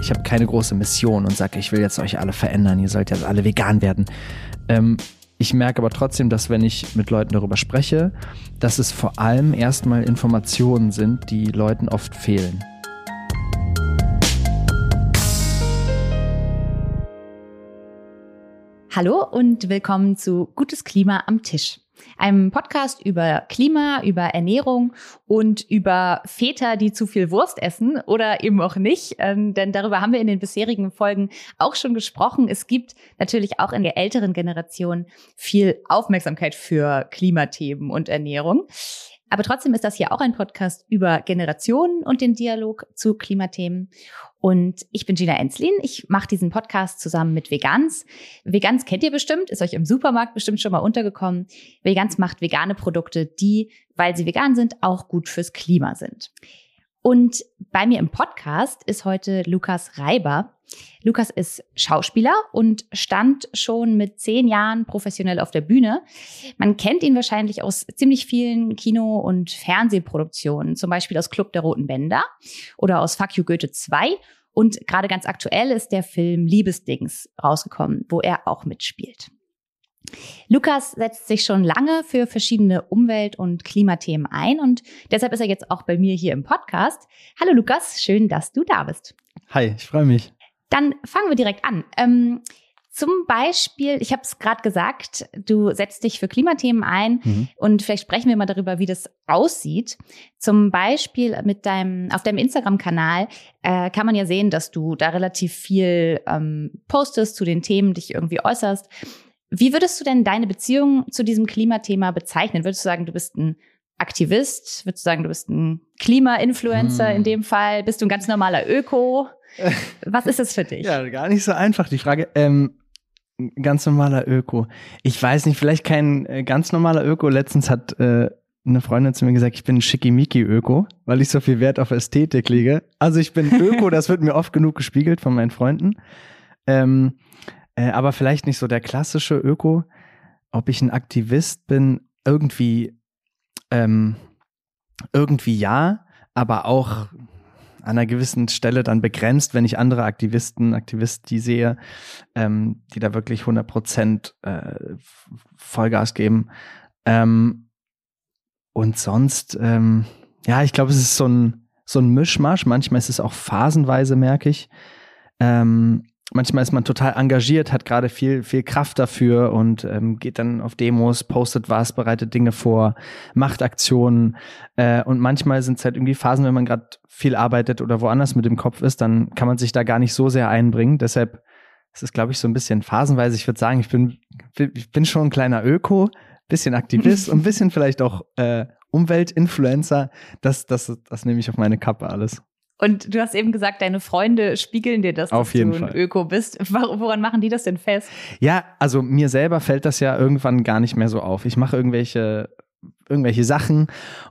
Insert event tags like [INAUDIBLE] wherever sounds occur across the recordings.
Ich habe keine große Mission und sage, ich will jetzt euch alle verändern, ihr sollt jetzt alle vegan werden. Ähm, ich merke aber trotzdem, dass wenn ich mit Leuten darüber spreche, dass es vor allem erstmal Informationen sind, die Leuten oft fehlen. Hallo und willkommen zu Gutes Klima am Tisch. Einem Podcast über Klima, über Ernährung und über Väter, die zu viel Wurst essen oder eben auch nicht. Ähm, denn darüber haben wir in den bisherigen Folgen auch schon gesprochen. Es gibt natürlich auch in der älteren Generation viel Aufmerksamkeit für Klimathemen und Ernährung. Aber trotzdem ist das hier auch ein Podcast über Generationen und den Dialog zu Klimathemen. Und ich bin Gina Enslin. Ich mache diesen Podcast zusammen mit Vegans. Vegans kennt ihr bestimmt, ist euch im Supermarkt bestimmt schon mal untergekommen. Vegans macht vegane Produkte, die, weil sie vegan sind, auch gut fürs Klima sind. Und bei mir im Podcast ist heute Lukas Reiber. Lukas ist Schauspieler und stand schon mit zehn Jahren professionell auf der Bühne. Man kennt ihn wahrscheinlich aus ziemlich vielen Kino- und Fernsehproduktionen, zum Beispiel aus Club der Roten Bänder oder aus Fuck You Goethe 2. Und gerade ganz aktuell ist der Film Liebesdings rausgekommen, wo er auch mitspielt. Lukas setzt sich schon lange für verschiedene Umwelt- und Klimathemen ein und deshalb ist er jetzt auch bei mir hier im Podcast. Hallo Lukas, schön, dass du da bist. Hi, ich freue mich. Dann fangen wir direkt an. Ähm, zum Beispiel, ich habe es gerade gesagt, du setzt dich für Klimathemen ein mhm. und vielleicht sprechen wir mal darüber, wie das aussieht. Zum Beispiel mit deinem auf deinem Instagram-Kanal äh, kann man ja sehen, dass du da relativ viel ähm, postest zu den Themen, dich irgendwie äußerst. Wie würdest du denn deine Beziehung zu diesem Klimathema bezeichnen? Würdest du sagen, du bist ein Aktivist? Würdest du sagen, du bist ein Klima-Influencer hm. in dem Fall? Bist du ein ganz normaler Öko? Was ist es für dich? Ja, gar nicht so einfach, die Frage. Ähm, ganz normaler Öko. Ich weiß nicht, vielleicht kein äh, ganz normaler Öko. Letztens hat äh, eine Freundin zu mir gesagt, ich bin ein Schickimicki-Öko, weil ich so viel Wert auf Ästhetik lege. Also ich bin Öko, [LAUGHS] das wird mir oft genug gespiegelt von meinen Freunden. Ähm, äh, aber vielleicht nicht so der klassische Öko. Ob ich ein Aktivist bin, irgendwie, ähm, irgendwie ja, aber auch an einer gewissen Stelle dann begrenzt, wenn ich andere Aktivisten, Aktivisten sehe, ähm, die da wirklich 100 Prozent äh, Vollgas geben. Ähm, und sonst, ähm, ja, ich glaube, es ist so ein, so ein Mischmasch. Manchmal ist es auch phasenweise, merke ich. Ähm, manchmal ist man total engagiert, hat gerade viel, viel Kraft dafür und ähm, geht dann auf Demos, postet was, bereitet Dinge vor, macht Aktionen. Äh, und manchmal sind es halt irgendwie Phasen, wenn man gerade viel arbeitet oder woanders mit dem Kopf ist, dann kann man sich da gar nicht so sehr einbringen. Deshalb ist es, glaube ich, so ein bisschen phasenweise. Ich würde sagen, ich bin, ich bin schon ein kleiner Öko, bisschen Aktivist [LAUGHS] und ein bisschen vielleicht auch äh, Umweltinfluencer. Das, das, das nehme ich auf meine Kappe alles. Und du hast eben gesagt, deine Freunde spiegeln dir das, Auf dass jeden du ein Fall. Öko bist. Woran machen die das denn fest? Ja, also mir selber fällt das ja irgendwann gar nicht mehr so auf. Ich mache irgendwelche irgendwelche Sachen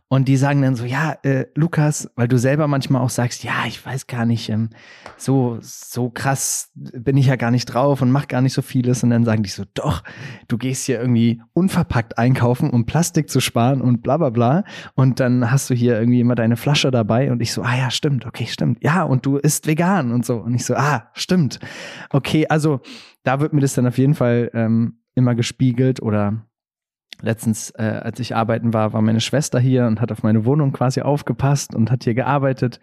und die sagen dann so, ja, äh, Lukas, weil du selber manchmal auch sagst, ja, ich weiß gar nicht, ähm, so, so krass bin ich ja gar nicht drauf und mach gar nicht so vieles und dann sagen die so, doch, du gehst hier irgendwie unverpackt einkaufen, um Plastik zu sparen und bla bla bla und dann hast du hier irgendwie immer deine Flasche dabei und ich so, ah ja, stimmt, okay, stimmt, ja und du isst vegan und so und ich so, ah, stimmt, okay, also da wird mir das dann auf jeden Fall ähm, immer gespiegelt oder letztens, äh, als ich arbeiten war, war meine Schwester hier und hat auf meine Wohnung quasi aufgepasst und hat hier gearbeitet.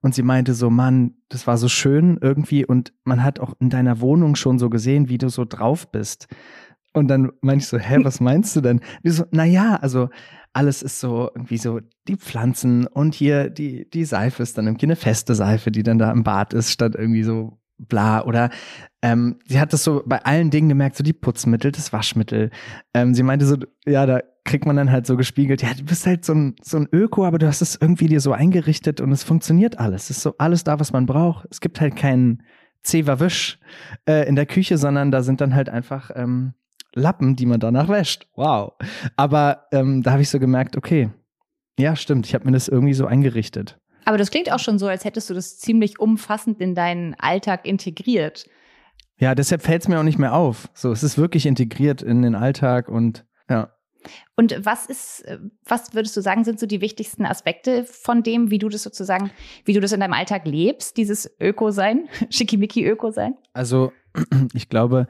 Und sie meinte so, Mann, das war so schön irgendwie und man hat auch in deiner Wohnung schon so gesehen, wie du so drauf bist. Und dann meinte ich so, hä, was [LAUGHS] meinst du denn? Die so, na ja, also alles ist so irgendwie so die Pflanzen und hier die, die Seife ist dann irgendwie eine feste Seife, die dann da im Bad ist, statt irgendwie so bla oder ähm, sie hat das so bei allen Dingen gemerkt, so die Putzmittel, das Waschmittel. Ähm, sie meinte so, ja, da kriegt man dann halt so gespiegelt, ja, du bist halt so ein, so ein Öko, aber du hast es irgendwie dir so eingerichtet und es funktioniert alles. Es ist so alles da, was man braucht. Es gibt halt keinen Zewa-Wisch äh, in der Küche, sondern da sind dann halt einfach ähm, Lappen, die man danach wäscht. Wow. Aber ähm, da habe ich so gemerkt, okay, ja, stimmt, ich habe mir das irgendwie so eingerichtet. Aber das klingt auch schon so, als hättest du das ziemlich umfassend in deinen Alltag integriert. Ja, deshalb fällt es mir auch nicht mehr auf. So, es ist wirklich integriert in den Alltag und ja. Und was ist, was würdest du sagen, sind so die wichtigsten Aspekte von dem, wie du das sozusagen, wie du das in deinem Alltag lebst, dieses Öko-Sein, [LAUGHS] Schickimicki-Öko-Sein? Also, [CLEARS THROAT] ich glaube,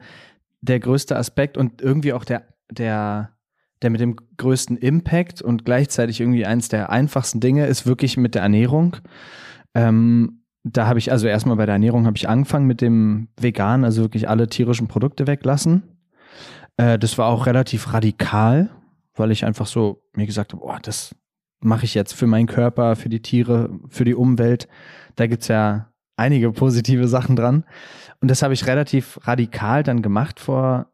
der größte Aspekt und irgendwie auch der, der, der mit dem größten Impact und gleichzeitig irgendwie eins der einfachsten Dinge ist wirklich mit der Ernährung. Ähm, da habe ich also erstmal bei der Ernährung habe ich angefangen mit dem Vegan, also wirklich alle tierischen Produkte weglassen. Äh, das war auch relativ radikal, weil ich einfach so mir gesagt habe, oh, das mache ich jetzt für meinen Körper, für die Tiere, für die Umwelt. Da gibt es ja einige positive Sachen dran. Und das habe ich relativ radikal dann gemacht vor,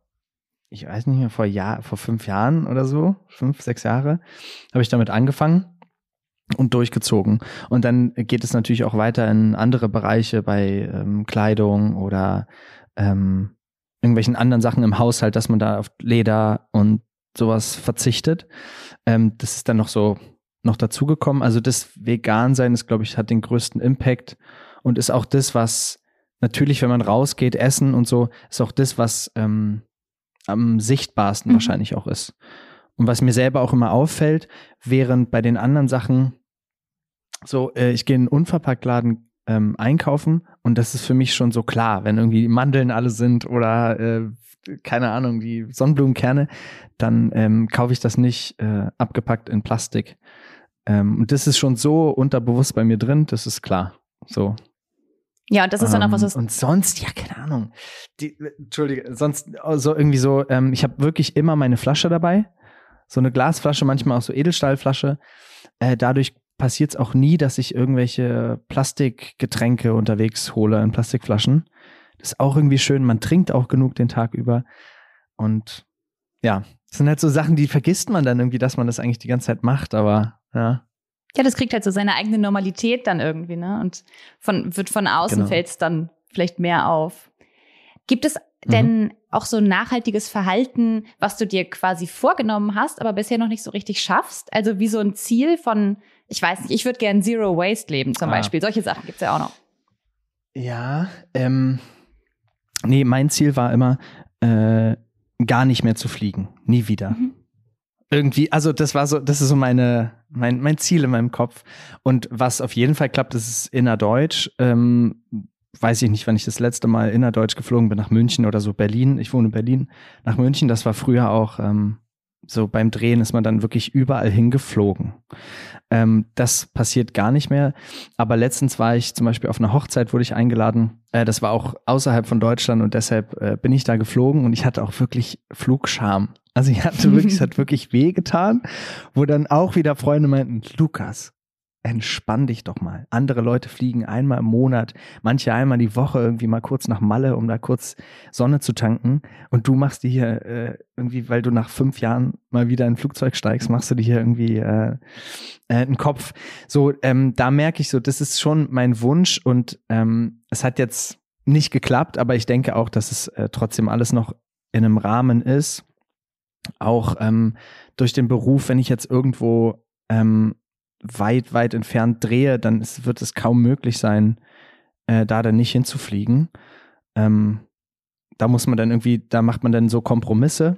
ich weiß nicht mehr, vor Jahr, vor fünf Jahren oder so, fünf, sechs Jahre, habe ich damit angefangen und durchgezogen. Und dann geht es natürlich auch weiter in andere Bereiche bei ähm, Kleidung oder ähm, irgendwelchen anderen Sachen im Haushalt, dass man da auf Leder und sowas verzichtet. Ähm, das ist dann noch so noch dazugekommen. Also das Vegan-Sein ist, glaube ich, hat den größten Impact und ist auch das, was natürlich, wenn man rausgeht, essen und so, ist auch das, was ähm, am sichtbarsten mhm. wahrscheinlich auch ist. Und was mir selber auch immer auffällt, während bei den anderen Sachen so, äh, ich gehe in einen Unverpacktladen ähm, einkaufen und das ist für mich schon so klar, wenn irgendwie Mandeln alle sind oder äh, keine Ahnung, die Sonnenblumenkerne, dann ähm, kaufe ich das nicht äh, abgepackt in Plastik. Ähm, und das ist schon so unterbewusst bei mir drin, das ist klar. So. Ja, und das ist dann auch was, was. Ähm, und sonst, ja, keine Ahnung. Die, Entschuldige, sonst so irgendwie so, ähm, ich habe wirklich immer meine Flasche dabei. So eine Glasflasche, manchmal auch so Edelstahlflasche. Äh, dadurch passiert es auch nie, dass ich irgendwelche Plastikgetränke unterwegs hole in Plastikflaschen. Das ist auch irgendwie schön. Man trinkt auch genug den Tag über. Und ja, das sind halt so Sachen, die vergisst man dann irgendwie, dass man das eigentlich die ganze Zeit macht, aber ja. Ja, das kriegt halt so seine eigene Normalität dann irgendwie, ne? Und von, wird von außen genau. fällt es dann vielleicht mehr auf. Gibt es denn mhm. auch so ein nachhaltiges Verhalten, was du dir quasi vorgenommen hast, aber bisher noch nicht so richtig schaffst? Also wie so ein Ziel von, ich weiß nicht, ich würde gerne Zero Waste leben zum ah. Beispiel. Solche Sachen gibt es ja auch noch. Ja, ähm, nee, mein Ziel war immer, äh, gar nicht mehr zu fliegen. Nie wieder. Mhm. Irgendwie, also das war so, das ist so meine, mein, mein Ziel in meinem Kopf. Und was auf jeden Fall klappt, ist innerdeutsch. Ähm, weiß ich nicht, wann ich das letzte Mal innerdeutsch geflogen bin, nach München oder so Berlin. Ich wohne in Berlin, nach München. Das war früher auch ähm, so beim Drehen ist man dann wirklich überall hingeflogen. Ähm, das passiert gar nicht mehr. Aber letztens war ich zum Beispiel auf einer Hochzeit, wurde ich eingeladen. Äh, das war auch außerhalb von Deutschland und deshalb äh, bin ich da geflogen und ich hatte auch wirklich Flugscham. Also ich hatte wirklich, es hat [LAUGHS] wirklich wehgetan, wo dann auch wieder Freunde meinten, Lukas, entspann dich doch mal. Andere Leute fliegen einmal im Monat, manche einmal die Woche irgendwie mal kurz nach Malle, um da kurz Sonne zu tanken. Und du machst dir hier äh, irgendwie, weil du nach fünf Jahren mal wieder in ein Flugzeug steigst, machst du dir hier irgendwie äh, äh, einen Kopf. So, ähm, da merke ich so, das ist schon mein Wunsch und ähm, es hat jetzt nicht geklappt, aber ich denke auch, dass es äh, trotzdem alles noch in einem Rahmen ist. Auch ähm, durch den Beruf, wenn ich jetzt irgendwo ähm, weit, weit entfernt drehe, dann ist, wird es kaum möglich sein, äh, da dann nicht hinzufliegen. Ähm, da muss man dann irgendwie, da macht man dann so Kompromisse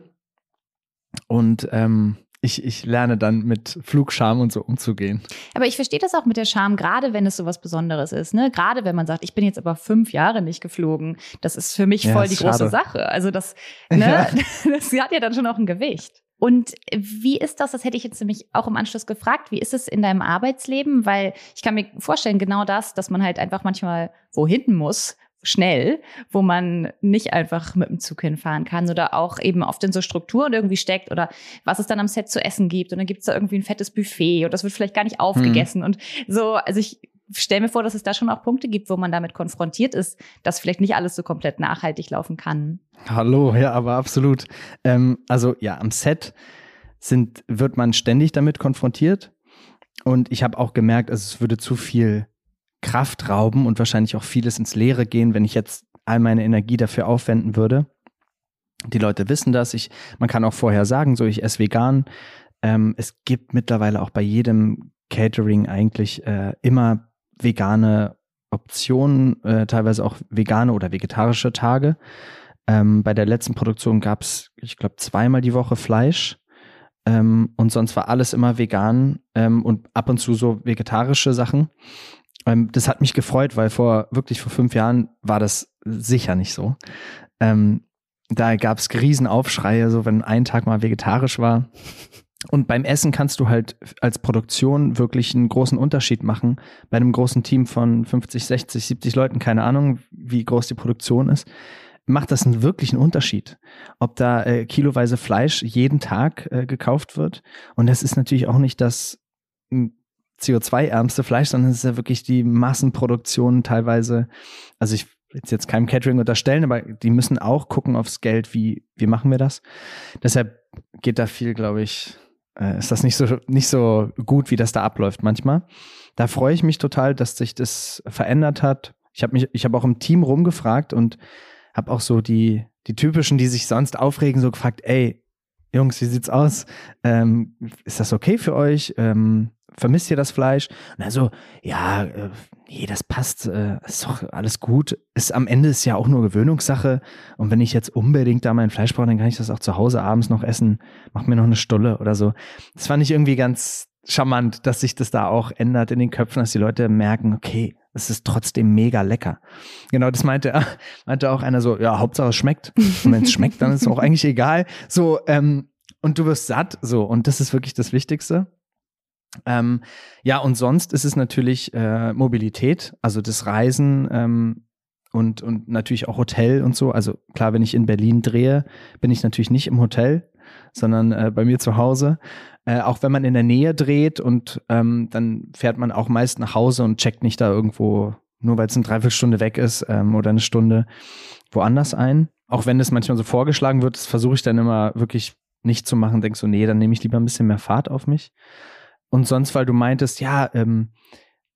und ähm, ich, ich lerne dann mit Flugscham und so umzugehen. Aber ich verstehe das auch mit der Scham, gerade wenn es so was Besonderes ist. Ne? Gerade wenn man sagt, ich bin jetzt aber fünf Jahre nicht geflogen. Das ist für mich ja, voll die schade. große Sache. Also das, ne, [LAUGHS] ja. [LAUGHS] das hat ja dann schon auch ein Gewicht. Und wie ist das? Das hätte ich jetzt nämlich auch im Anschluss gefragt. Wie ist es in deinem Arbeitsleben? Weil ich kann mir vorstellen, genau das, dass man halt einfach manchmal wohin muss, schnell, wo man nicht einfach mit dem Zug hinfahren kann oder auch eben oft in so Strukturen irgendwie steckt oder was es dann am Set zu essen gibt und dann gibt es da irgendwie ein fettes Buffet und das wird vielleicht gar nicht aufgegessen mhm. und so, also ich stelle mir vor, dass es da schon auch Punkte gibt, wo man damit konfrontiert ist, dass vielleicht nicht alles so komplett nachhaltig laufen kann. Hallo, ja, aber absolut. Ähm, also ja, am Set sind, wird man ständig damit konfrontiert. Und ich habe auch gemerkt, also es würde zu viel Kraft rauben und wahrscheinlich auch vieles ins Leere gehen, wenn ich jetzt all meine Energie dafür aufwenden würde. Die Leute wissen das. Ich, man kann auch vorher sagen, so ich esse vegan. Ähm, es gibt mittlerweile auch bei jedem Catering eigentlich äh, immer vegane Optionen, äh, teilweise auch vegane oder vegetarische Tage. Ähm, bei der letzten Produktion gab es, ich glaube, zweimal die Woche Fleisch. Ähm, und sonst war alles immer vegan ähm, und ab und zu so vegetarische Sachen. Ähm, das hat mich gefreut, weil vor wirklich vor fünf Jahren war das sicher nicht so. Ähm, da gab es Riesenaufschreie, so wenn ein Tag mal vegetarisch war. [LAUGHS] Und beim Essen kannst du halt als Produktion wirklich einen großen Unterschied machen. Bei einem großen Team von 50, 60, 70 Leuten, keine Ahnung, wie groß die Produktion ist, macht das einen wirklichen Unterschied. Ob da äh, kiloweise Fleisch jeden Tag äh, gekauft wird. Und das ist natürlich auch nicht das hm, CO2-ärmste Fleisch, sondern es ist ja wirklich die Massenproduktion teilweise. Also ich will jetzt keinem Catering unterstellen, aber die müssen auch gucken aufs Geld, wie, wie machen wir das. Deshalb geht da viel, glaube ich, äh, ist das nicht so, nicht so gut, wie das da abläuft manchmal. Da freue ich mich total, dass sich das verändert hat. Ich habe mich, ich habe auch im Team rumgefragt und habe auch so die, die typischen, die sich sonst aufregen, so gefragt, ey, Jungs, wie sieht's aus? Ähm, ist das okay für euch? Ähm, vermisst ihr das Fleisch? Und also, ja, äh, nee, das passt, äh, ist doch alles gut. Ist am Ende ist ja auch nur Gewöhnungssache. Und wenn ich jetzt unbedingt da mein Fleisch brauche, dann kann ich das auch zu Hause abends noch essen. Mach mir noch eine Stulle oder so. Das fand ich irgendwie ganz charmant, dass sich das da auch ändert in den Köpfen, dass die Leute merken, okay, es ist trotzdem mega lecker. Genau, das meinte, [LAUGHS] meinte auch einer so, ja, Hauptsache es schmeckt. Und wenn es schmeckt, dann ist es auch eigentlich egal. So, ähm, und du wirst satt, so, und das ist wirklich das Wichtigste. Ähm, ja, und sonst ist es natürlich äh, Mobilität, also das Reisen ähm, und, und natürlich auch Hotel und so. Also klar, wenn ich in Berlin drehe, bin ich natürlich nicht im Hotel, sondern äh, bei mir zu Hause. Äh, auch wenn man in der Nähe dreht und ähm, dann fährt man auch meist nach Hause und checkt nicht da irgendwo, nur weil es eine Dreiviertelstunde weg ist ähm, oder eine Stunde woanders ein. Auch wenn das manchmal so vorgeschlagen wird, das versuche ich dann immer wirklich nicht zu machen. Denkst so, nee, dann nehme ich lieber ein bisschen mehr Fahrt auf mich. Und sonst, weil du meintest, ja, ähm,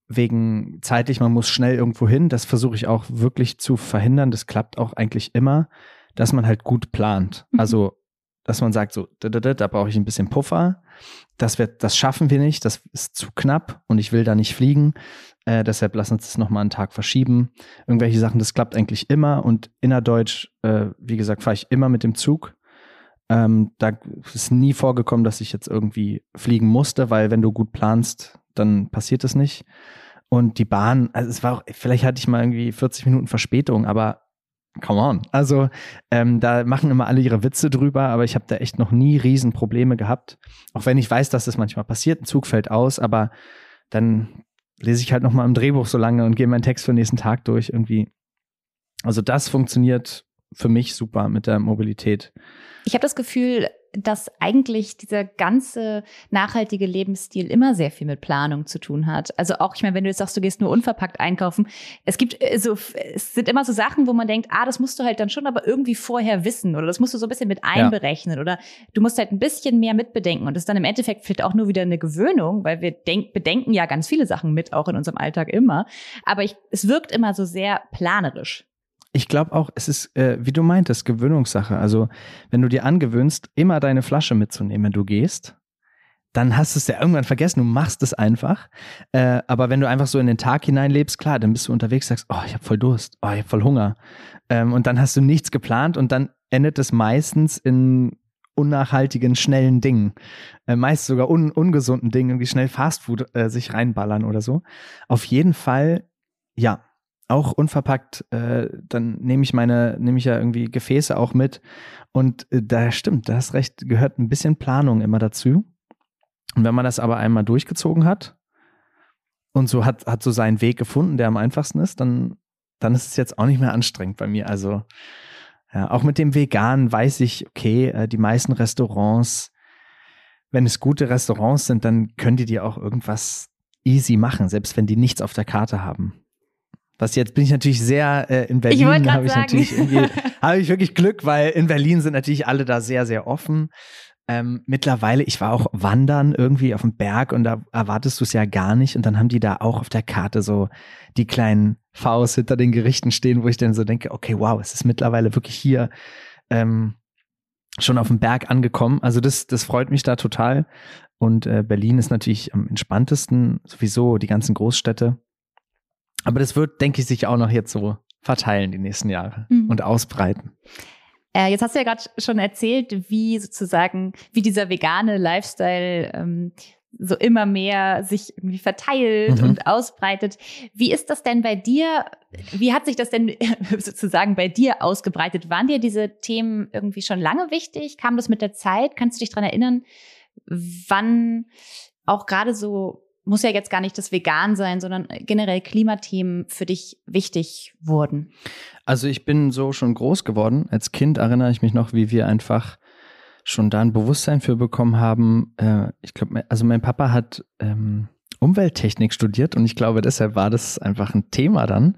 wegen zeitlich, man muss schnell irgendwo hin, das versuche ich auch wirklich zu verhindern. Das klappt auch eigentlich immer, dass man halt gut plant. Mhm. Also, dass man sagt, so, da, da, da, da brauche ich ein bisschen Puffer. Das, wird, das schaffen wir nicht, das ist zu knapp und ich will da nicht fliegen. Äh, deshalb lass uns das nochmal einen Tag verschieben. Irgendwelche Sachen, das klappt eigentlich immer. Und innerdeutsch, äh, wie gesagt, fahre ich immer mit dem Zug. Ähm, da ist nie vorgekommen, dass ich jetzt irgendwie fliegen musste, weil wenn du gut planst, dann passiert es nicht. Und die Bahn, also es war auch, vielleicht hatte ich mal irgendwie 40 Minuten Verspätung, aber come on. Also ähm, da machen immer alle ihre Witze drüber, aber ich habe da echt noch nie Riesenprobleme gehabt. Auch wenn ich weiß, dass das manchmal passiert, ein Zug fällt aus, aber dann lese ich halt noch mal im Drehbuch so lange und gehe meinen Text für den nächsten Tag durch irgendwie. Also das funktioniert für mich super mit der Mobilität. Ich habe das Gefühl, dass eigentlich dieser ganze nachhaltige Lebensstil immer sehr viel mit Planung zu tun hat. Also auch, ich meine, wenn du jetzt sagst, du gehst nur unverpackt einkaufen, es gibt äh, so, es sind immer so Sachen, wo man denkt, ah, das musst du halt dann schon aber irgendwie vorher wissen oder das musst du so ein bisschen mit einberechnen ja. oder du musst halt ein bisschen mehr mitbedenken und das ist dann im Endeffekt vielleicht auch nur wieder eine Gewöhnung, weil wir denk, bedenken ja ganz viele Sachen mit, auch in unserem Alltag immer. Aber ich, es wirkt immer so sehr planerisch. Ich glaube auch, es ist, äh, wie du meintest, Gewöhnungssache. Also, wenn du dir angewöhnst, immer deine Flasche mitzunehmen, wenn du gehst, dann hast du es ja irgendwann vergessen, du machst es einfach. Äh, aber wenn du einfach so in den Tag hineinlebst, klar, dann bist du unterwegs, sagst, oh, ich habe voll Durst, oh, ich habe voll Hunger. Ähm, und dann hast du nichts geplant und dann endet es meistens in unnachhaltigen, schnellen Dingen. Äh, meist sogar un ungesunden Dingen, irgendwie schnell Fastfood äh, sich reinballern oder so. Auf jeden Fall, ja, auch unverpackt, äh, dann nehme ich meine, nehme ich ja irgendwie Gefäße auch mit. Und äh, da stimmt, da hast recht, gehört ein bisschen Planung immer dazu. Und wenn man das aber einmal durchgezogen hat und so hat, hat so seinen Weg gefunden, der am einfachsten ist, dann, dann ist es jetzt auch nicht mehr anstrengend bei mir. Also ja, auch mit dem Vegan weiß ich, okay, äh, die meisten Restaurants, wenn es gute Restaurants sind, dann können die dir auch irgendwas easy machen, selbst wenn die nichts auf der Karte haben. Was jetzt bin ich natürlich sehr äh, in Berlin habe ich natürlich [LAUGHS] habe ich wirklich Glück, weil in Berlin sind natürlich alle da sehr sehr offen. Ähm, mittlerweile, ich war auch wandern irgendwie auf dem Berg und da erwartest du es ja gar nicht und dann haben die da auch auf der Karte so die kleinen Vs hinter den Gerichten stehen, wo ich dann so denke, okay, wow, es ist mittlerweile wirklich hier ähm, schon auf dem Berg angekommen. Also das, das freut mich da total. Und äh, Berlin ist natürlich am entspanntesten, sowieso die ganzen Großstädte. Aber das wird, denke ich, sich auch noch jetzt so verteilen die nächsten Jahre mhm. und ausbreiten. Äh, jetzt hast du ja gerade schon erzählt, wie sozusagen, wie dieser vegane Lifestyle ähm, so immer mehr sich irgendwie verteilt mhm. und ausbreitet. Wie ist das denn bei dir? Wie hat sich das denn [LAUGHS] sozusagen bei dir ausgebreitet? Waren dir diese Themen irgendwie schon lange wichtig? Kam das mit der Zeit? Kannst du dich dran erinnern, wann auch gerade so, muss ja jetzt gar nicht das Vegan sein, sondern generell Klimathemen für dich wichtig wurden? Also ich bin so schon groß geworden. Als Kind erinnere ich mich noch, wie wir einfach schon da ein Bewusstsein für bekommen haben. Äh, ich glaube, also mein Papa hat ähm, Umwelttechnik studiert und ich glaube, deshalb war das einfach ein Thema dann.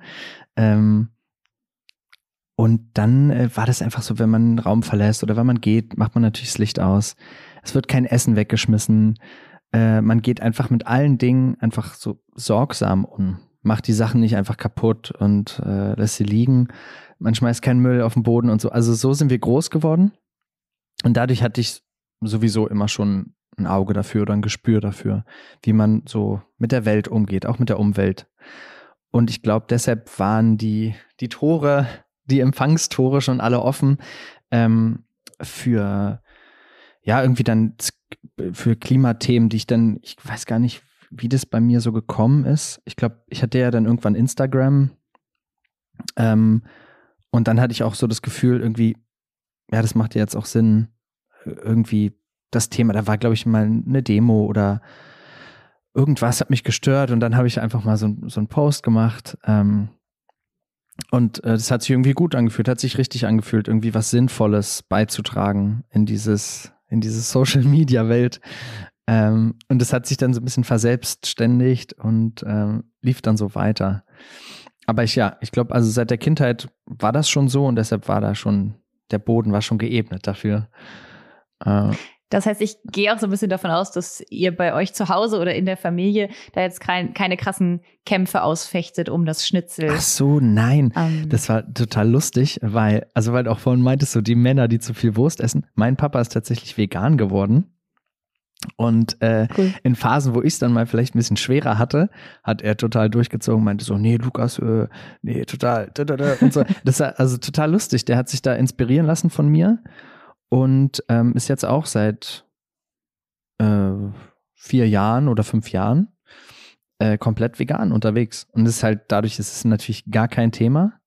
Ähm, und dann äh, war das einfach so, wenn man einen Raum verlässt oder wenn man geht, macht man natürlich das Licht aus. Es wird kein Essen weggeschmissen. Äh, man geht einfach mit allen Dingen einfach so sorgsam um. Macht die Sachen nicht einfach kaputt und äh, lässt sie liegen. Man schmeißt keinen Müll auf den Boden und so. Also so sind wir groß geworden. Und dadurch hatte ich sowieso immer schon ein Auge dafür oder ein Gespür dafür, wie man so mit der Welt umgeht, auch mit der Umwelt. Und ich glaube, deshalb waren die, die Tore, die Empfangstore schon alle offen ähm, für, ja, irgendwie dann für Klimathemen, die ich dann, ich weiß gar nicht, wie das bei mir so gekommen ist. Ich glaube, ich hatte ja dann irgendwann Instagram. Ähm, und dann hatte ich auch so das Gefühl, irgendwie, ja, das macht ja jetzt auch Sinn, irgendwie das Thema, da war, glaube ich, mal eine Demo oder irgendwas hat mich gestört und dann habe ich einfach mal so, so einen Post gemacht. Ähm, und äh, das hat sich irgendwie gut angefühlt, hat sich richtig angefühlt, irgendwie was Sinnvolles beizutragen in dieses, in diese Social Media Welt. Ähm, und das hat sich dann so ein bisschen verselbstständigt und ähm, lief dann so weiter. Aber ich ja, ich glaube, also seit der Kindheit war das schon so und deshalb war da schon, der Boden war schon geebnet dafür. Äh, das heißt, ich gehe auch so ein bisschen davon aus, dass ihr bei euch zu Hause oder in der Familie da jetzt kein, keine krassen Kämpfe ausfechtet um das Schnitzel. Ach so, nein. Ähm. Das war total lustig, weil, also weil auch vorhin meintest du, die Männer, die zu viel Wurst essen. Mein Papa ist tatsächlich vegan geworden. Und äh, cool. in Phasen, wo ich es dann mal vielleicht ein bisschen schwerer hatte, hat er total durchgezogen, meinte so, nee, Lukas, äh, nee, total, da, da, da, und so. [LAUGHS] Das war also total lustig. Der hat sich da inspirieren lassen von mir und ähm, ist jetzt auch seit äh, vier Jahren oder fünf Jahren äh, komplett vegan unterwegs. Und ist halt, dadurch ist es natürlich gar kein Thema.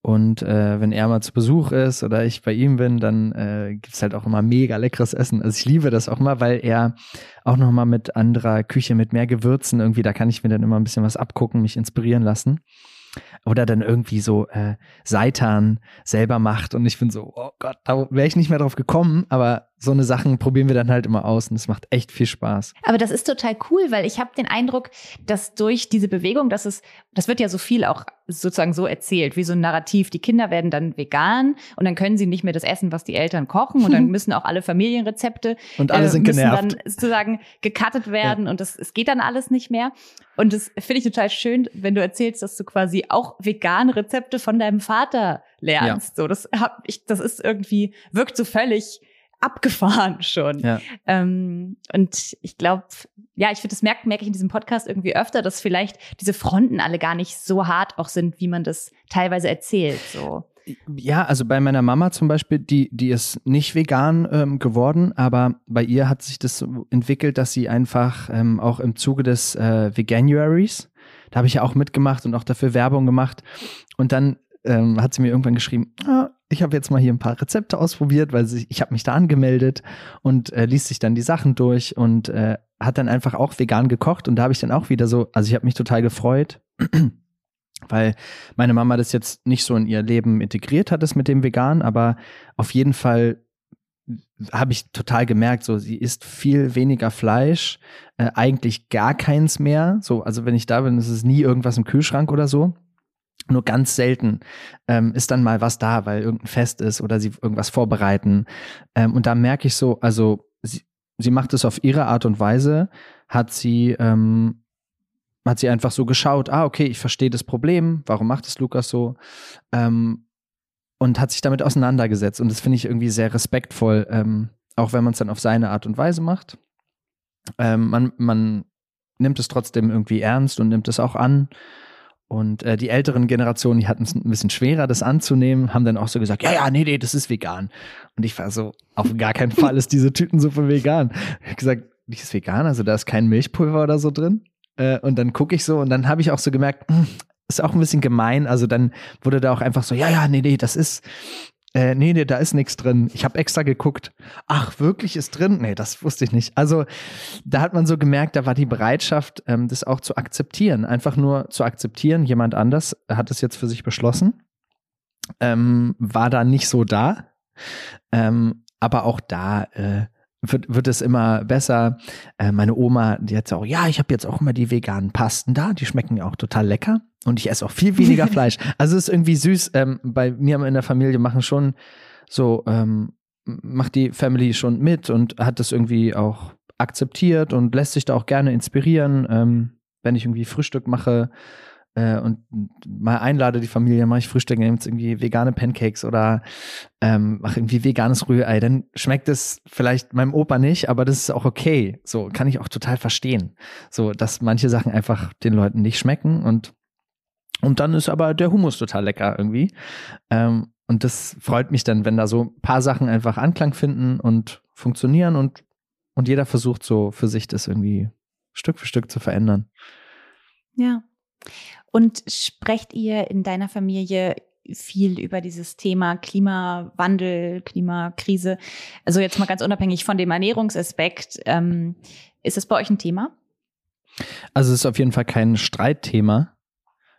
Und äh, wenn er mal zu Besuch ist oder ich bei ihm bin, dann äh, gibt es halt auch immer mega leckeres Essen. Also ich liebe das auch mal, weil er auch nochmal mit anderer Küche, mit mehr Gewürzen irgendwie, da kann ich mir dann immer ein bisschen was abgucken, mich inspirieren lassen oder dann irgendwie so äh, Seitan selber macht. Und ich bin so, oh Gott, da wäre ich nicht mehr drauf gekommen, aber so eine Sachen probieren wir dann halt immer aus und es macht echt viel Spaß. Aber das ist total cool, weil ich habe den Eindruck, dass durch diese Bewegung, dass es, das wird ja so viel auch sozusagen so erzählt, wie so ein Narrativ. Die Kinder werden dann vegan und dann können sie nicht mehr das essen, was die Eltern kochen und dann [LAUGHS] müssen auch alle Familienrezepte und alle sind äh, genervt. dann sozusagen gecuttet werden ja. und das, es geht dann alles nicht mehr. Und das finde ich total schön, wenn du erzählst, dass du quasi auch vegane Rezepte von deinem Vater lernst. Ja. So, das hab ich, das ist irgendwie wirkt so völlig abgefahren [LAUGHS] schon. Ja. Ähm, und ich glaube, ja, ich finde, das merke merk ich in diesem Podcast irgendwie öfter, dass vielleicht diese Fronten alle gar nicht so hart auch sind, wie man das teilweise erzählt. So. Ja, also bei meiner Mama zum Beispiel, die, die ist nicht vegan ähm, geworden, aber bei ihr hat sich das so entwickelt, dass sie einfach ähm, auch im Zuge des äh, Veganuaries, da habe ich ja auch mitgemacht und auch dafür Werbung gemacht. Und dann ähm, hat sie mir irgendwann geschrieben, ah, ich habe jetzt mal hier ein paar Rezepte ausprobiert, weil ich habe mich da angemeldet und äh, liest sich dann die Sachen durch und äh, hat dann einfach auch vegan gekocht und da habe ich dann auch wieder so, also ich habe mich total gefreut, [CLEARS THROAT] weil meine Mama das jetzt nicht so in ihr Leben integriert hat, das mit dem Vegan, aber auf jeden Fall habe ich total gemerkt, so sie isst viel weniger Fleisch, äh, eigentlich gar keins mehr. So, also wenn ich da bin, ist es nie irgendwas im Kühlschrank oder so. Nur ganz selten ähm, ist dann mal was da, weil irgendein Fest ist oder sie irgendwas vorbereiten. Ähm, und da merke ich so, also sie, sie macht es auf ihre Art und Weise, hat sie, ähm, hat sie einfach so geschaut, ah, okay, ich verstehe das Problem, warum macht es Lukas so? Ähm, und hat sich damit auseinandergesetzt. Und das finde ich irgendwie sehr respektvoll, ähm, auch wenn man es dann auf seine Art und Weise macht. Ähm, man, man nimmt es trotzdem irgendwie ernst und nimmt es auch an Und äh, die älteren Generationen, die hatten es ein bisschen schwerer, das anzunehmen, haben dann auch so gesagt, ja, ja, nee, nee, das ist vegan. Und ich war so, auf gar keinen Fall ist diese Tütensuppe vegan. Ich habe gesagt, die ist vegan, also da ist kein Milchpulver oder so drin. Äh, und dann gucke ich so und dann habe ich auch so gemerkt, mh, hm, ist auch ein bisschen gemein. Also dann wurde da auch einfach so, ja, ja, nee, nee, das ist, äh, nee, nee, da ist nichts drin. Ich habe extra geguckt. Ach, wirklich ist drin? Nee, das wusste ich nicht. Also da hat man so gemerkt, da war die Bereitschaft, ähm, das auch zu akzeptieren. Einfach nur zu akzeptieren, jemand anders hat es jetzt für sich beschlossen. Ähm, war da nicht so da. Ähm, aber auch da äh, wird, wird es immer besser. Äh, meine Oma, die hat auch, ja, ich habe jetzt auch immer die veganen Pasten da, die schmecken auch total lecker. Und ich esse auch viel weniger [LAUGHS] Fleisch. Also es ist irgendwie süß. Ähm, bei mir in der Familie machen schon so, ähm, macht die Family schon mit und hat das irgendwie auch akzeptiert und lässt sich da auch gerne inspirieren. Ähm, wenn ich irgendwie Frühstück mache, äh, und mal einlade die Familie, mache ich Frühstück, nehme jetzt irgendwie vegane Pancakes oder ähm, mache irgendwie veganes Rührei, dann schmeckt es vielleicht meinem Opa nicht, aber das ist auch okay. So kann ich auch total verstehen. So, dass manche Sachen einfach den Leuten nicht schmecken und und dann ist aber der Hummus total lecker irgendwie. Ähm, und das freut mich dann, wenn da so ein paar Sachen einfach Anklang finden und funktionieren und, und jeder versucht so für sich das irgendwie Stück für Stück zu verändern. Ja. Und sprecht ihr in deiner Familie viel über dieses Thema Klimawandel, Klimakrise? Also jetzt mal ganz unabhängig von dem Ernährungsaspekt, ähm, ist es bei euch ein Thema? Also es ist auf jeden Fall kein Streitthema,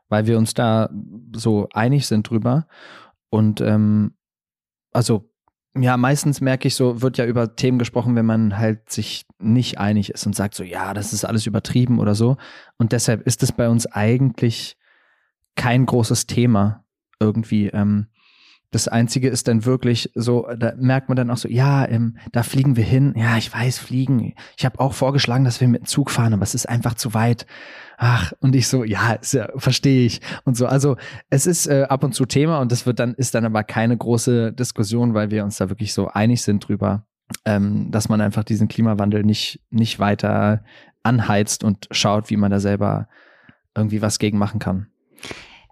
weil wir uns da so einig sind drüber. Und ähm, also ja, meistens merke ich so, wird ja über Themen gesprochen, wenn man halt sich nicht einig ist und sagt so, ja, das ist alles übertrieben oder so. Und deshalb ist es bei uns eigentlich kein großes Thema irgendwie. Ähm, das Einzige ist dann wirklich so, da merkt man dann auch so, ja, ähm, da fliegen wir hin. Ja, ich weiß, fliegen. Ich habe auch vorgeschlagen, dass wir mit dem Zug fahren, aber es ist einfach zu weit. Ach, und ich so, ja, ja verstehe ich. Und so, also es ist äh, ab und zu Thema und das wird dann, ist dann aber keine große Diskussion, weil wir uns da wirklich so einig sind drüber, ähm, dass man einfach diesen Klimawandel nicht, nicht weiter anheizt und schaut, wie man da selber irgendwie was gegen machen kann.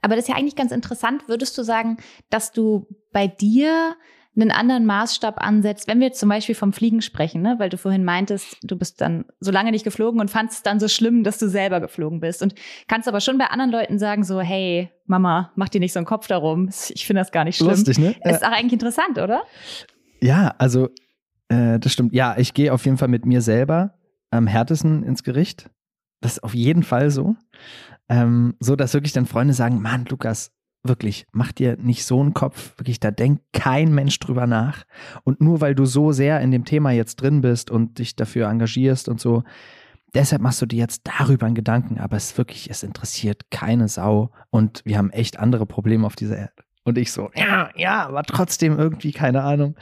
Aber das ist ja eigentlich ganz interessant. Würdest du sagen, dass du bei dir einen anderen Maßstab ansetzt, wenn wir jetzt zum Beispiel vom Fliegen sprechen, ne? weil du vorhin meintest, du bist dann so lange nicht geflogen und fandest es dann so schlimm, dass du selber geflogen bist. Und kannst aber schon bei anderen Leuten sagen, so, hey, Mama, mach dir nicht so einen Kopf darum. Ich finde das gar nicht schlimm. Lustig, ne? Ist auch eigentlich interessant, oder? Ja, also äh, das stimmt. Ja, ich gehe auf jeden Fall mit mir selber am härtesten ins Gericht. Das ist auf jeden Fall so. Ähm, so, dass wirklich dann Freunde sagen, Mann, Lukas, wirklich, mach dir nicht so einen Kopf, wirklich, da denkt kein Mensch drüber nach. Und nur weil du so sehr in dem Thema jetzt drin bist und dich dafür engagierst und so, deshalb machst du dir jetzt darüber einen Gedanken, aber es wirklich, es interessiert keine Sau und wir haben echt andere Probleme auf dieser Erde. Und ich so, ja, ja, aber trotzdem irgendwie, keine Ahnung.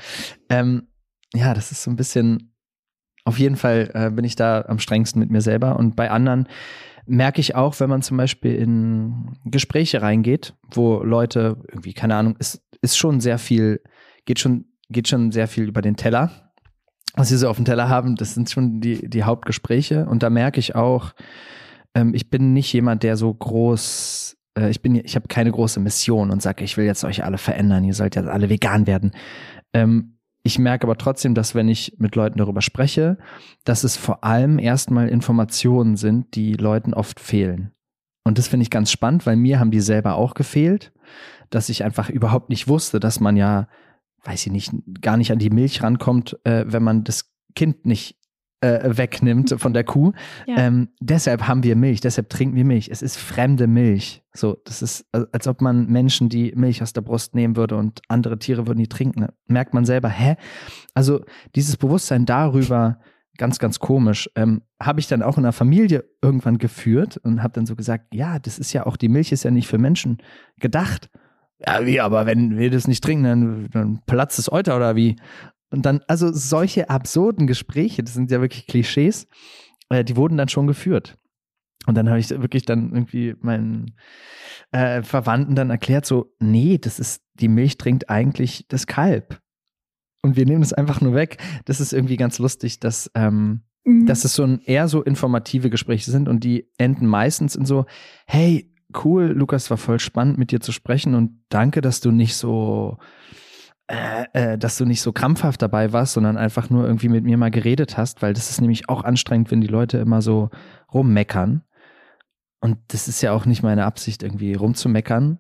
Ähm, ja, das ist so ein bisschen, auf jeden Fall äh, bin ich da am strengsten mit mir selber und bei anderen merke ich auch, wenn man zum Beispiel in Gespräche reingeht, wo Leute irgendwie, keine Ahnung, es ist schon sehr viel, geht schon, geht schon sehr viel über den Teller. Was sie so auf dem Teller haben, das sind schon die, die Hauptgespräche. Und da merke ich auch, ähm, ich bin nicht jemand, der so groß, äh, ich bin, ich habe keine große Mission und sage, ich will jetzt euch alle verändern, ihr sollt jetzt alle vegan werden. Ähm, ich merke aber trotzdem, dass wenn ich mit Leuten darüber spreche, dass es vor allem erstmal Informationen sind, die Leuten oft fehlen. Und das finde ich ganz spannend, weil mir haben die selber auch gefehlt, dass ich einfach überhaupt nicht wusste, dass man ja, weiß ich nicht, gar nicht an die Milch rankommt, äh, wenn man das Kind nicht äh, wegnimmt von der Kuh. Ja. Ähm, deshalb haben wir Milch, deshalb trinken wir Milch. Es ist fremde Milch. So, das ist, als ob man Menschen die Milch aus der Brust nehmen würde und andere Tiere würden die trinken. Merkt man selber, hä? Also dieses Bewusstsein darüber, ganz, ganz komisch, ähm, habe ich dann auch in der Familie irgendwann geführt und habe dann so gesagt, ja, das ist ja auch, die Milch ist ja nicht für Menschen gedacht. Ja, wie, aber wenn wir das nicht trinken, dann, dann platzt das Euter oder wie? Und dann, also solche absurden Gespräche, das sind ja wirklich Klischees, äh, die wurden dann schon geführt. Und dann habe ich wirklich dann irgendwie meinen äh, Verwandten dann erklärt, so, nee, das ist, die Milch trinkt eigentlich das Kalb. Und wir nehmen das einfach nur weg. Das ist irgendwie ganz lustig, dass, ähm, mhm. dass es so ein eher so informative Gespräche sind und die enden meistens in so, hey, cool, Lukas, war voll spannend mit dir zu sprechen und danke, dass du nicht so äh, äh, dass du nicht so krampfhaft dabei warst, sondern einfach nur irgendwie mit mir mal geredet hast, weil das ist nämlich auch anstrengend, wenn die Leute immer so rummeckern. Und das ist ja auch nicht meine Absicht, irgendwie rumzumeckern.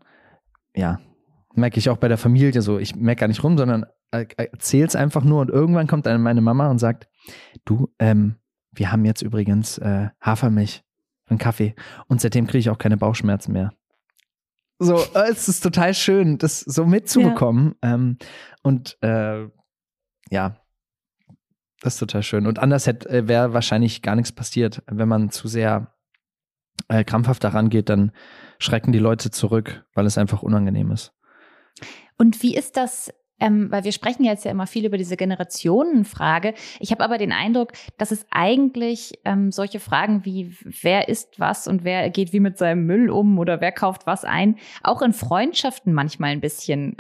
Ja, merke ich auch bei der Familie so. Ich meckere nicht rum, sondern äh, erzähl's einfach nur und irgendwann kommt dann meine Mama und sagt, du, ähm, wir haben jetzt übrigens äh, Hafermilch, einen Kaffee und seitdem kriege ich auch keine Bauchschmerzen mehr. So, äh, es ist total schön, das so mitzubekommen. Ja. Ähm, und äh, ja, das ist total schön. Und anders äh, wäre wahrscheinlich gar nichts passiert. Wenn man zu sehr äh, krampfhaft daran geht, dann schrecken die Leute zurück, weil es einfach unangenehm ist. Und wie ist das ähm, weil wir sprechen jetzt ja immer viel über diese Generationenfrage. Ich habe aber den Eindruck, dass es eigentlich ähm, solche Fragen wie wer isst was und wer geht wie mit seinem Müll um oder wer kauft was ein, auch in Freundschaften manchmal ein bisschen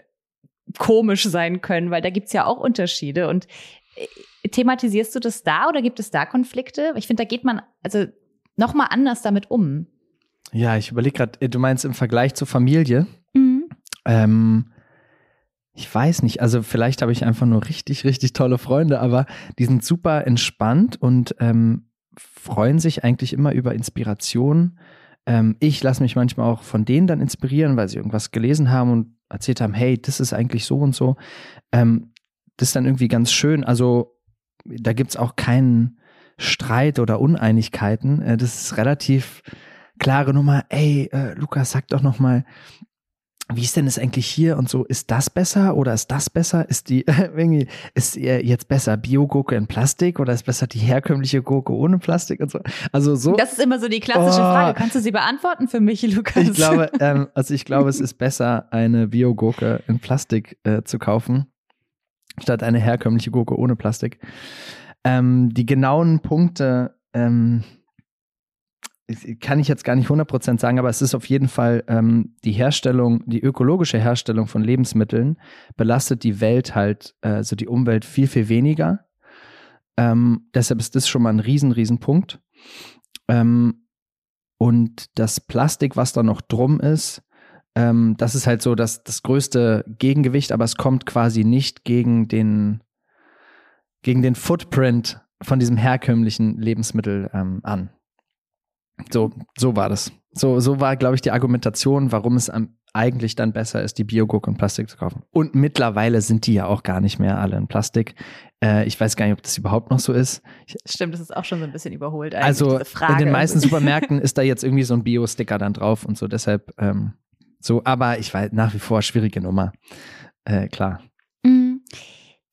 komisch sein können, weil da gibt's ja auch Unterschiede. Und äh, thematisierst du das da oder gibt es da Konflikte? Ich finde, da geht man also noch mal anders damit um. Ja, ich überlege gerade, äh, du meinst im Vergleich zur Familie. Mhm. Ähm, ich weiß nicht, also vielleicht habe ich einfach nur richtig, richtig tolle Freunde, aber die sind super entspannt und ähm, freuen sich eigentlich immer über Inspiration. Ähm, ich lasse mich manchmal auch von denen dann inspirieren, weil sie irgendwas gelesen haben und erzählt haben, hey, das ist eigentlich so und so. Ähm, das ist dann irgendwie ganz schön. Also da gibt es auch keinen Streit oder Uneinigkeiten. Äh, das ist relativ klare Nummer. Ey, äh, Lukas, sag doch noch mal, wie ist denn es eigentlich hier und so? Ist das besser oder ist das besser? Ist die [LAUGHS] irgendwie ist jetzt besser Biogurke in Plastik oder ist besser die herkömmliche Gurke ohne Plastik und so? Also so. Das ist immer so die klassische oh, Frage. Kannst du sie beantworten für mich, Lukas? Ich glaube, [LAUGHS] ähm, also ich glaube, es ist besser, eine Biogurke in Plastik äh, zu kaufen statt eine herkömmliche Gurke ohne Plastik. Ähm, die genauen Punkte ähm, kann ich jetzt gar nicht 100% sagen, aber es ist auf jeden Fall ähm, die Herstellung, die ökologische Herstellung von Lebensmitteln belastet die Welt halt, also die Umwelt viel, viel weniger. Ähm, deshalb ist das schon mal ein riesen, riesen Punkt. Ähm, und das Plastik, was da noch drum ist, ähm, das ist halt so das, das größte Gegengewicht, aber es kommt quasi nicht gegen den, gegen den Footprint von diesem herkömmlichen Lebensmittel ähm, an. So, so war das. So, so war, glaube ich, die Argumentation, warum es eigentlich dann besser ist, die Biogurke in Plastik zu kaufen. Und mittlerweile sind die ja auch gar nicht mehr alle in Plastik. Äh, ich weiß gar nicht, ob das überhaupt noch so ist. Ich, Stimmt, das ist auch schon so ein bisschen überholt. Also in den meisten Supermärkten ist da jetzt irgendwie so ein Bio-Sticker dann drauf und so. Deshalb ähm, so, aber ich weiß nach wie vor schwierige Nummer. Äh, klar. Mm,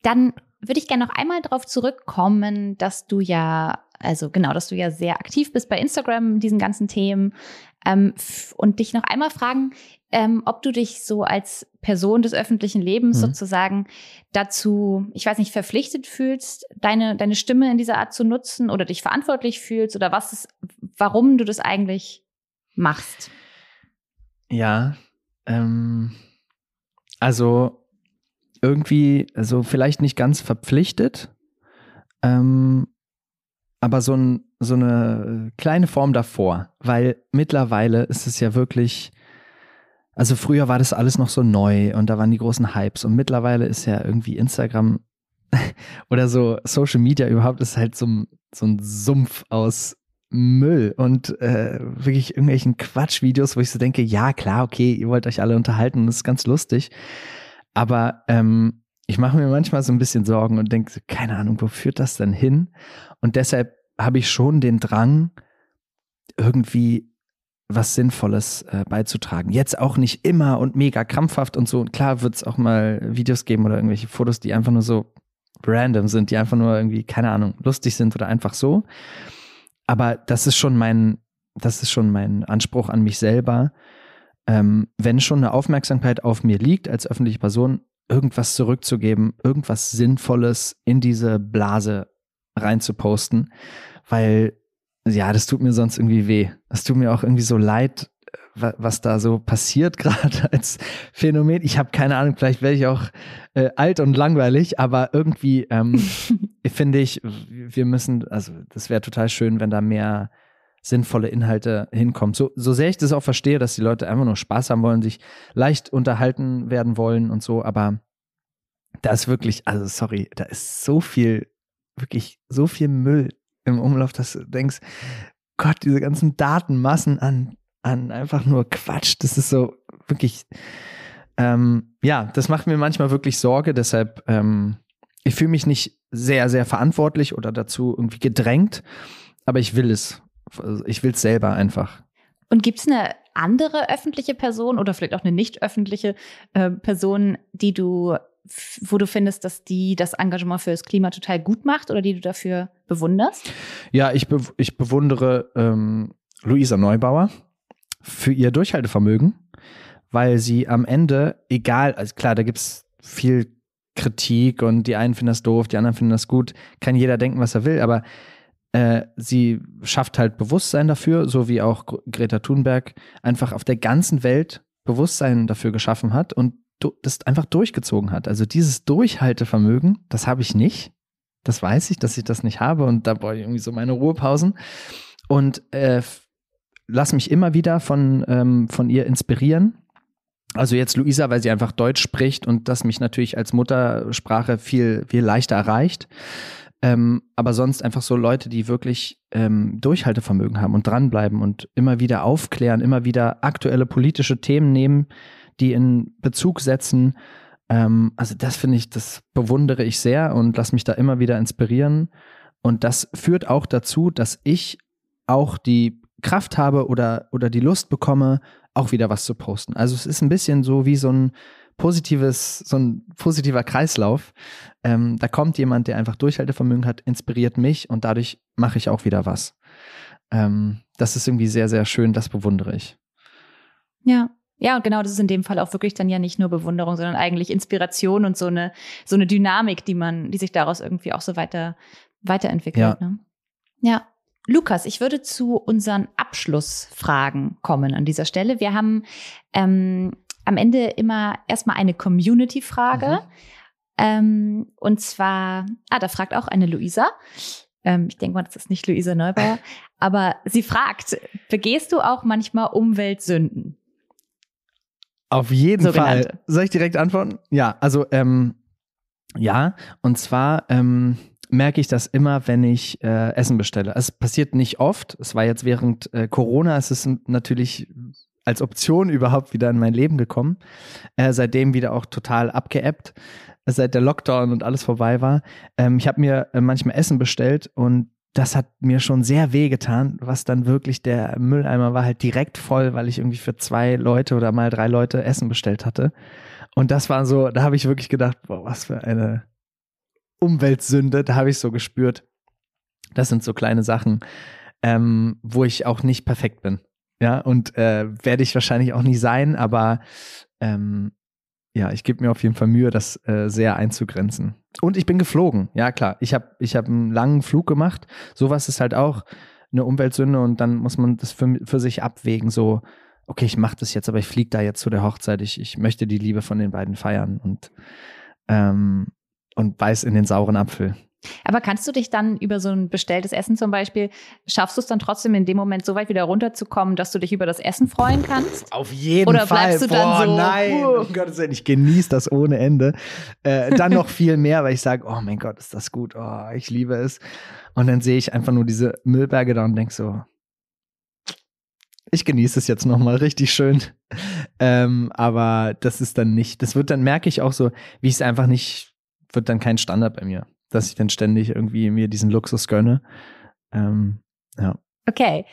dann würde ich gerne noch einmal darauf zurückkommen, dass du ja also genau, dass du ja sehr aktiv bist bei Instagram, diesen ganzen Themen. Ähm, und dich noch einmal fragen, ähm, ob du dich so als Person des öffentlichen Lebens mhm. sozusagen dazu, ich weiß nicht, verpflichtet fühlst, deine, deine Stimme in dieser Art zu nutzen oder dich verantwortlich fühlst oder was ist, warum du das eigentlich machst. Ja, ähm, also irgendwie, also vielleicht nicht ganz verpflichtet, ähm, aber so, ein, so eine kleine Form davor, weil mittlerweile ist es ja wirklich, also früher war das alles noch so neu und da waren die großen Hypes und mittlerweile ist ja irgendwie Instagram [LAUGHS] oder so Social Media überhaupt ist halt so, so ein Sumpf aus Müll und äh, wirklich irgendwelchen Quatschvideos, wo ich so denke, ja klar, okay, ihr wollt euch alle unterhalten, das ist ganz lustig, aber ähm, ich mache mir manchmal so ein bisschen Sorgen und denke, keine Ahnung, wo führt das denn hin? Und deshalb habe ich schon den Drang, irgendwie was Sinnvolles äh, beizutragen. Jetzt auch nicht immer und mega krampfhaft und so. Und klar wird es auch mal Videos geben oder irgendwelche Fotos, die einfach nur so random sind, die einfach nur irgendwie, keine Ahnung, lustig sind oder einfach so. Aber das ist schon mein, das ist schon mein Anspruch an mich selber. Ähm, wenn schon eine Aufmerksamkeit auf mir liegt als öffentliche Person, irgendwas zurückzugeben, irgendwas Sinnvolles in diese Blase reinzuposten, weil ja, das tut mir sonst irgendwie weh. Das tut mir auch irgendwie so leid, was da so passiert [LAUGHS] gerade als Phänomen. Ich habe keine Ahnung, vielleicht werde ich auch äh, alt und langweilig, aber irgendwie ähm, [LAUGHS] finde ich, wir müssen, also das wäre total schön, wenn da mehr sinnvolle Inhalte hinkommt. So, so sehr ich das auch verstehe, dass die Leute einfach nur Spaß haben wollen, sich leicht unterhalten werden wollen und so, aber da ist wirklich, also sorry, da ist so viel, wirklich so viel Müll im Umlauf, dass du denkst, Gott, diese ganzen Datenmassen an, an einfach nur Quatsch, das ist so wirklich, ähm, ja, das macht mir manchmal wirklich Sorge, deshalb, ähm, ich fühle mich nicht sehr, sehr verantwortlich oder dazu irgendwie gedrängt, aber ich will es. Also ich will es selber einfach. Und gibt es eine andere öffentliche Person oder vielleicht auch eine nicht öffentliche äh, Person, die du, wo du findest, dass die das Engagement für das Klima total gut macht oder die du dafür bewunderst? Ja, ich, be ich bewundere ähm, Luisa Neubauer für ihr Durchhaltevermögen, weil sie am Ende, egal, also klar, da gibt es viel Kritik und die einen finden das doof, die anderen finden das gut, kann jeder denken, was er will, aber sie schafft halt Bewusstsein dafür, so wie auch Greta Thunberg einfach auf der ganzen Welt Bewusstsein dafür geschaffen hat und das einfach durchgezogen hat. Also dieses Durchhaltevermögen, das habe ich nicht. Das weiß ich, dass ich das nicht habe und da brauche ich irgendwie so meine Ruhepausen. Und äh, lass mich immer wieder von, ähm, von ihr inspirieren. Also jetzt Luisa, weil sie einfach Deutsch spricht und das mich natürlich als Muttersprache viel, viel leichter erreicht. Ähm, aber sonst einfach so Leute, die wirklich ähm, Durchhaltevermögen haben und dranbleiben und immer wieder aufklären, immer wieder aktuelle politische Themen nehmen, die in Bezug setzen. Ähm, also das finde ich, das bewundere ich sehr und lass mich da immer wieder inspirieren. Und das führt auch dazu, dass ich auch die Kraft habe oder, oder die Lust bekomme, auch wieder was zu posten. Also es ist ein bisschen so wie so ein positives, so ein positiver Kreislauf. Ähm, da kommt jemand, der einfach Durchhaltevermögen hat, inspiriert mich und dadurch mache ich auch wieder was. Ähm, das ist irgendwie sehr, sehr schön, das bewundere ich. Ja, ja, und genau, das ist in dem Fall auch wirklich dann ja nicht nur Bewunderung, sondern eigentlich Inspiration und so eine, so eine Dynamik, die man, die sich daraus irgendwie auch so weiter, weiterentwickelt. Ja. Ne? ja. Lukas, ich würde zu unseren Abschlussfragen kommen an dieser Stelle. Wir haben ähm, am Ende immer erstmal eine Community-Frage. Mhm. Ähm, und zwar, ah, da fragt auch eine Luisa. Ähm, ich denke mal, das ist nicht Luisa Neubauer. [LAUGHS] aber sie fragt, begehst du auch manchmal Umweltsünden? Auf jeden Sogenannte. Fall. Soll ich direkt antworten? Ja, also ähm, ja, und zwar ähm, merke ich das immer, wenn ich äh, Essen bestelle. Es passiert nicht oft. Es war jetzt während äh, Corona, es ist natürlich als Option überhaupt wieder in mein Leben gekommen. Äh, seitdem wieder auch total abgeebbt, seit der Lockdown und alles vorbei war. Ähm, ich habe mir äh, manchmal Essen bestellt und das hat mir schon sehr weh getan, was dann wirklich der Mülleimer war halt direkt voll, weil ich irgendwie für zwei Leute oder mal drei Leute Essen bestellt hatte. Und das war so, da habe ich wirklich gedacht, boah, was für eine Umweltsünde. Da habe ich so gespürt. Das sind so kleine Sachen, ähm, wo ich auch nicht perfekt bin. Ja, und äh, werde ich wahrscheinlich auch nie sein, aber ähm, ja, ich gebe mir auf jeden Fall Mühe, das äh, sehr einzugrenzen. Und ich bin geflogen. Ja, klar. Ich habe ich hab einen langen Flug gemacht. Sowas ist halt auch eine Umweltsünde und dann muss man das für, für sich abwägen. So, okay, ich mache das jetzt, aber ich fliege da jetzt zu der Hochzeit. Ich, ich möchte die Liebe von den beiden feiern und, ähm, und beiß in den sauren Apfel. Aber kannst du dich dann über so ein bestelltes Essen zum Beispiel, schaffst du es dann trotzdem in dem Moment so weit wieder runterzukommen, dass du dich über das Essen freuen kannst? Auf jeden Oder Fall. Oder bleibst du Boah, dann so? Nein, uh. um Gottes Willen, ich genieße das ohne Ende. Äh, dann noch viel mehr, weil ich sage, oh mein Gott, ist das gut, oh, ich liebe es. Und dann sehe ich einfach nur diese Müllberge da und denke so, ich genieße es jetzt nochmal richtig schön. Ähm, aber das ist dann nicht, das wird dann, merke ich auch so, wie ich es einfach nicht, wird dann kein Standard bei mir dass ich dann ständig irgendwie mir diesen Luxus gönne. Ähm, ja. Okay.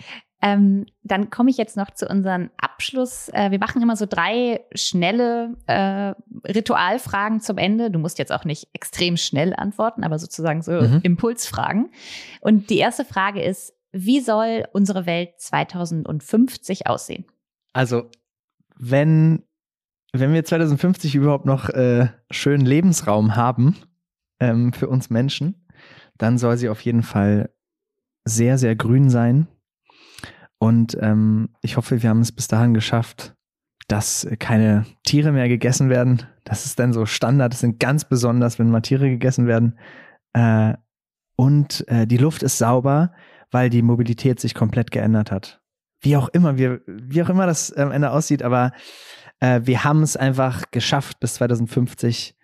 Ähm, dann komme ich jetzt noch zu unseren Abschluss. Äh, wir machen immer so drei schnelle äh, Ritualfragen zum Ende. Du musst jetzt auch nicht extrem schnell antworten, aber sozusagen so mhm. Impulsfragen. Und die erste Frage ist, wie soll unsere Welt 2050 aussehen? Also, wenn, wenn wir 2050 überhaupt noch äh, schönen Lebensraum haben, ähm, für uns Menschen, dann soll sie auf jeden Fall sehr, sehr grün sein. Und ähm, ich hoffe, wir haben es bis dahin geschafft, dass keine Tiere mehr gegessen werden. Das ist dann so Standard. Das sind ganz besonders, wenn mal Tiere gegessen werden. Äh, und äh, die Luft ist sauber, weil die Mobilität sich komplett geändert hat. Wie auch immer, wir, wie auch immer das am Ende aussieht, aber äh, wir haben es einfach geschafft, bis 2050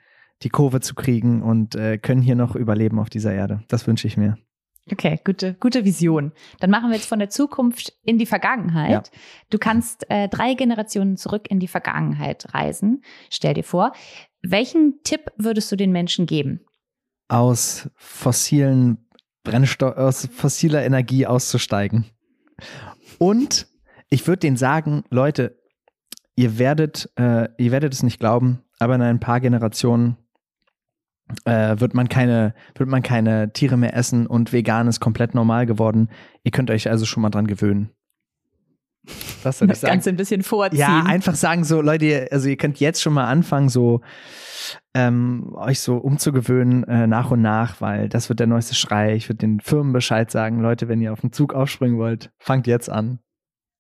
die Kurve zu kriegen und äh, können hier noch überleben auf dieser Erde. Das wünsche ich mir. Okay, gute, gute Vision. Dann machen wir jetzt von der Zukunft in die Vergangenheit. Ja. Du kannst äh, drei Generationen zurück in die Vergangenheit reisen. Stell dir vor, welchen Tipp würdest du den Menschen geben? Aus fossilen Brennstoff, aus fossiler Energie auszusteigen. Und ich würde denen sagen, Leute, ihr werdet, äh, ihr werdet es nicht glauben, aber in ein paar Generationen äh, wird man keine, wird man keine Tiere mehr essen und vegan ist komplett normal geworden. Ihr könnt euch also schon mal dran gewöhnen. Ich sagen? Ganze ein bisschen vorziehen. Ja, einfach sagen so, Leute, also ihr könnt jetzt schon mal anfangen, so ähm, euch so umzugewöhnen äh, nach und nach, weil das wird der neueste Schrei. Ich würde den Firmen Bescheid sagen, Leute, wenn ihr auf den Zug aufspringen wollt, fangt jetzt an.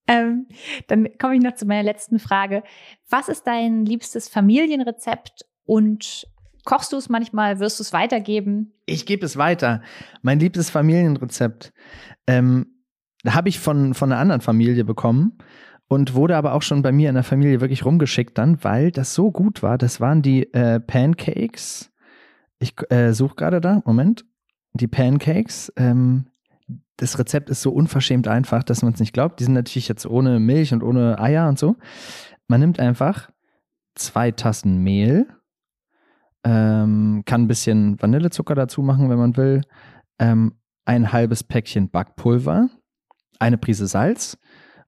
Ähm, dann komme ich noch zu meiner letzten Frage. Was ist dein liebstes Familienrezept und Kochst du es manchmal? Wirst du es weitergeben? Ich gebe es weiter. Mein liebstes Familienrezept ähm, habe ich von, von einer anderen Familie bekommen und wurde aber auch schon bei mir in der Familie wirklich rumgeschickt dann, weil das so gut war. Das waren die äh, Pancakes. Ich äh, suche gerade da, Moment. Die Pancakes. Ähm, das Rezept ist so unverschämt einfach, dass man es nicht glaubt. Die sind natürlich jetzt ohne Milch und ohne Eier und so. Man nimmt einfach zwei Tassen Mehl, ähm, kann ein bisschen Vanillezucker dazu machen, wenn man will. Ähm, ein halbes Päckchen Backpulver, eine Prise Salz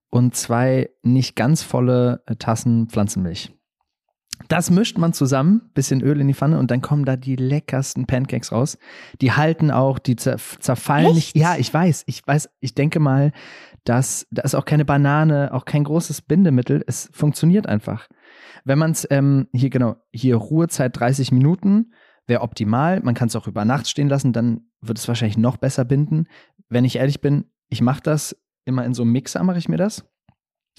und zwei nicht ganz volle Tassen Pflanzenmilch. Das mischt man zusammen, bisschen Öl in die Pfanne und dann kommen da die leckersten Pancakes raus. Die halten auch, die zerfallen Echt? nicht. Ja, ich weiß, ich weiß, ich denke mal, dass da ist auch keine Banane, auch kein großes Bindemittel. Es funktioniert einfach. Wenn man es ähm, hier genau, hier Ruhezeit 30 Minuten wäre optimal. Man kann es auch über Nacht stehen lassen, dann wird es wahrscheinlich noch besser binden. Wenn ich ehrlich bin, ich mache das immer in so einem Mixer, mache ich mir das.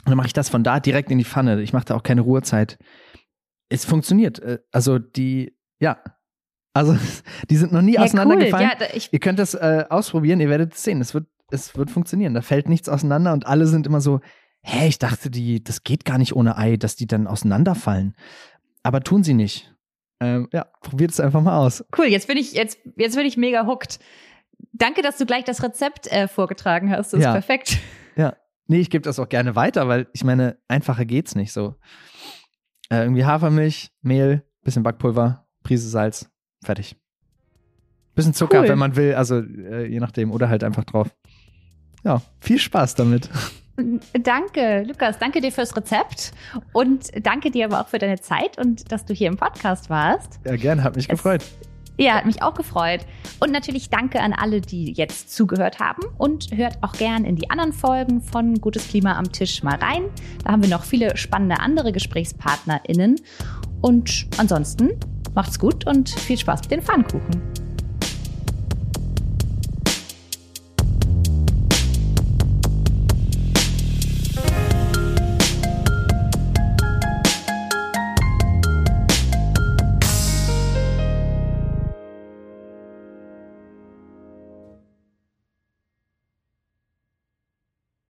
Und dann mache ich das von da direkt in die Pfanne. Ich mache da auch keine Ruhezeit. Es funktioniert. Äh, also die, ja, also [LAUGHS] die sind noch nie ja, auseinandergefallen. Cool. Ja, ihr könnt das äh, ausprobieren, ihr werdet es sehen. Es wird, es wird funktionieren. Da fällt nichts auseinander und alle sind immer so, hä, ich dachte, die, das geht gar nicht ohne Ei, dass die dann auseinanderfallen. Aber tun sie nicht. Ähm, ja, probiert es einfach mal aus. Cool, jetzt bin ich, jetzt, jetzt bin ich mega hooked. Danke, dass du gleich das Rezept äh, vorgetragen hast. Das ja. ist perfekt. Ja. Nee, ich gebe das auch gerne weiter, weil ich meine, einfacher geht's nicht so. Äh, irgendwie Hafermilch, Mehl, bisschen Backpulver, Prise Salz, fertig. Bisschen Zucker, cool. wenn man will, also äh, je nachdem, oder halt einfach drauf. Ja, viel Spaß damit. Danke, Lukas. Danke dir fürs Rezept und danke dir aber auch für deine Zeit und dass du hier im Podcast warst. Ja, gerne, hat mich es, gefreut. Ja, hat mich auch gefreut. Und natürlich danke an alle, die jetzt zugehört haben und hört auch gern in die anderen Folgen von Gutes Klima am Tisch mal rein. Da haben wir noch viele spannende andere GesprächspartnerInnen. Und ansonsten macht's gut und viel Spaß mit den Pfannkuchen.